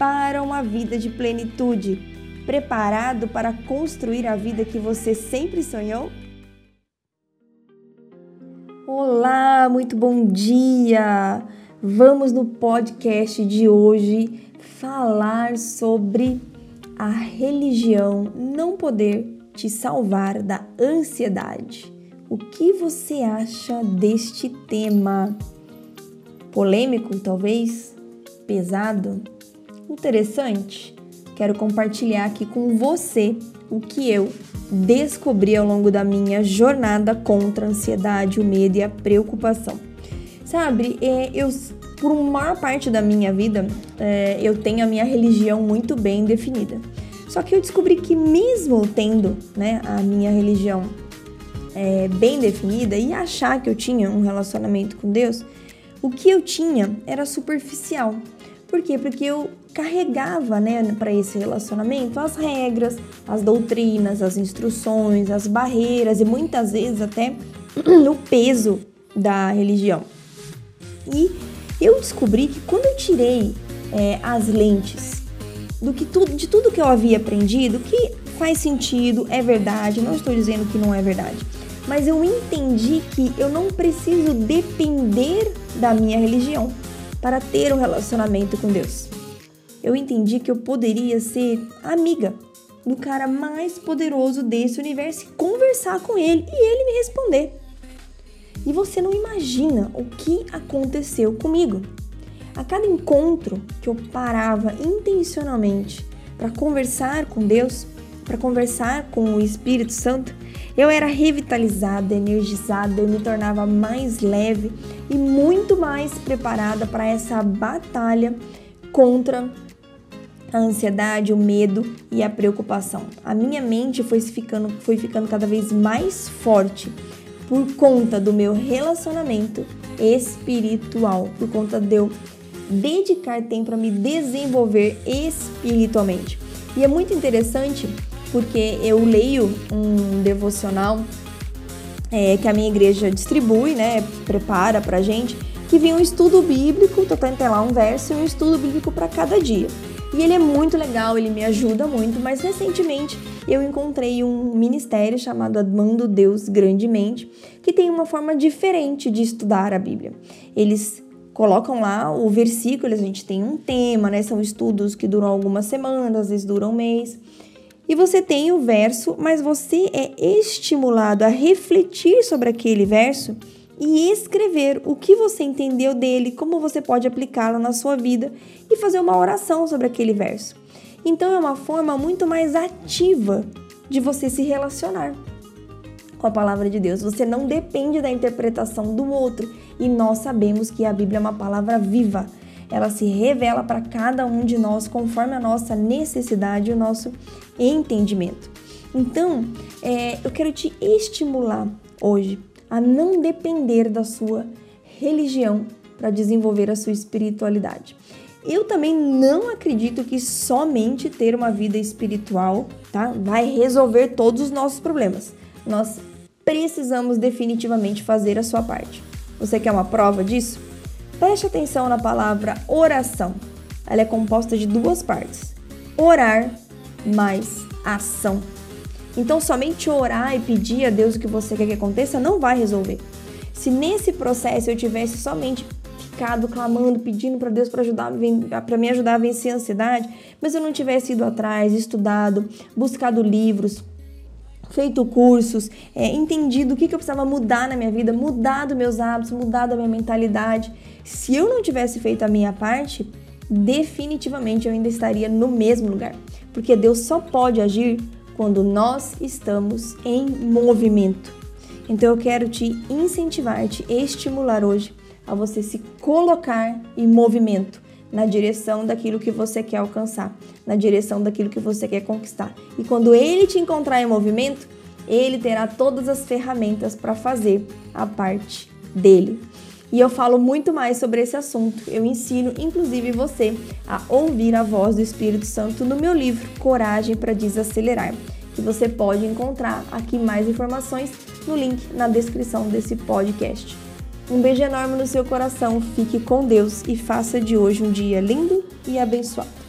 para uma vida de plenitude, preparado para construir a vida que você sempre sonhou? Olá, muito bom dia! Vamos no podcast de hoje falar sobre a religião não poder te salvar da ansiedade. O que você acha deste tema? Polêmico, talvez? Pesado? Interessante? Quero compartilhar aqui com você o que eu descobri ao longo da minha jornada contra a ansiedade, o medo e a preocupação. Sabe, é, eu por maior parte da minha vida é, eu tenho a minha religião muito bem definida. Só que eu descobri que mesmo tendo né, a minha religião é, bem definida e achar que eu tinha um relacionamento com Deus, o que eu tinha era superficial. Por quê? Porque eu carregava, né, para esse relacionamento as regras, as doutrinas, as instruções, as barreiras e muitas vezes até o peso da religião. E eu descobri que quando eu tirei é, as lentes do que tudo, de tudo que eu havia aprendido, que faz sentido, é verdade, não estou dizendo que não é verdade, mas eu entendi que eu não preciso depender da minha religião para ter um relacionamento com Deus. Eu entendi que eu poderia ser amiga do cara mais poderoso desse universo e conversar com ele e ele me responder. E você não imagina o que aconteceu comigo. A cada encontro que eu parava intencionalmente para conversar com Deus, para conversar com o Espírito Santo, eu era revitalizada, energizada, eu me tornava mais leve e muito mais preparada para essa batalha contra a ansiedade, o medo e a preocupação. A minha mente foi ficando, foi ficando cada vez mais forte por conta do meu relacionamento espiritual, por conta de eu dedicar tempo para me desenvolver espiritualmente. E é muito interessante porque eu leio um devocional é, que a minha igreja distribui, né, prepara pra gente, que vem um estudo bíblico, tô tendo lá um verso e um estudo bíblico para cada dia. E ele é muito legal, ele me ajuda muito, mas recentemente eu encontrei um ministério chamado Amando Deus Grandemente, que tem uma forma diferente de estudar a Bíblia. Eles colocam lá o versículo, a gente tem um tema, né? São estudos que duram algumas semanas, às vezes duram um mês. E você tem o verso, mas você é estimulado a refletir sobre aquele verso e escrever o que você entendeu dele, como você pode aplicá-lo na sua vida e fazer uma oração sobre aquele verso. Então é uma forma muito mais ativa de você se relacionar com a palavra de Deus. Você não depende da interpretação do outro e nós sabemos que a Bíblia é uma palavra viva ela se revela para cada um de nós conforme a nossa necessidade e o nosso entendimento. Então, é, eu quero te estimular hoje a não depender da sua religião para desenvolver a sua espiritualidade. Eu também não acredito que somente ter uma vida espiritual tá, vai resolver todos os nossos problemas. Nós precisamos definitivamente fazer a sua parte. Você quer uma prova disso? Preste atenção na palavra oração. Ela é composta de duas partes: orar mais ação. Então, somente orar e pedir a Deus o que você quer que aconteça não vai resolver. Se nesse processo eu tivesse somente ficado clamando, pedindo para Deus para ajudar, para me ajudar a vencer a ansiedade, mas eu não tivesse ido atrás, estudado, buscado livros, feito cursos, é, entendido o que, que eu precisava mudar na minha vida, mudado meus hábitos, mudado a minha mentalidade. Se eu não tivesse feito a minha parte, definitivamente eu ainda estaria no mesmo lugar, porque Deus só pode agir quando nós estamos em movimento. Então eu quero te incentivar, te estimular hoje a você se colocar em movimento, na direção daquilo que você quer alcançar, na direção daquilo que você quer conquistar. E quando ele te encontrar em movimento, ele terá todas as ferramentas para fazer a parte dele. E eu falo muito mais sobre esse assunto. Eu ensino, inclusive, você a ouvir a voz do Espírito Santo no meu livro Coragem para Desacelerar, que você pode encontrar aqui mais informações no link na descrição desse podcast. Um beijo enorme no seu coração, fique com Deus e faça de hoje um dia lindo e abençoado.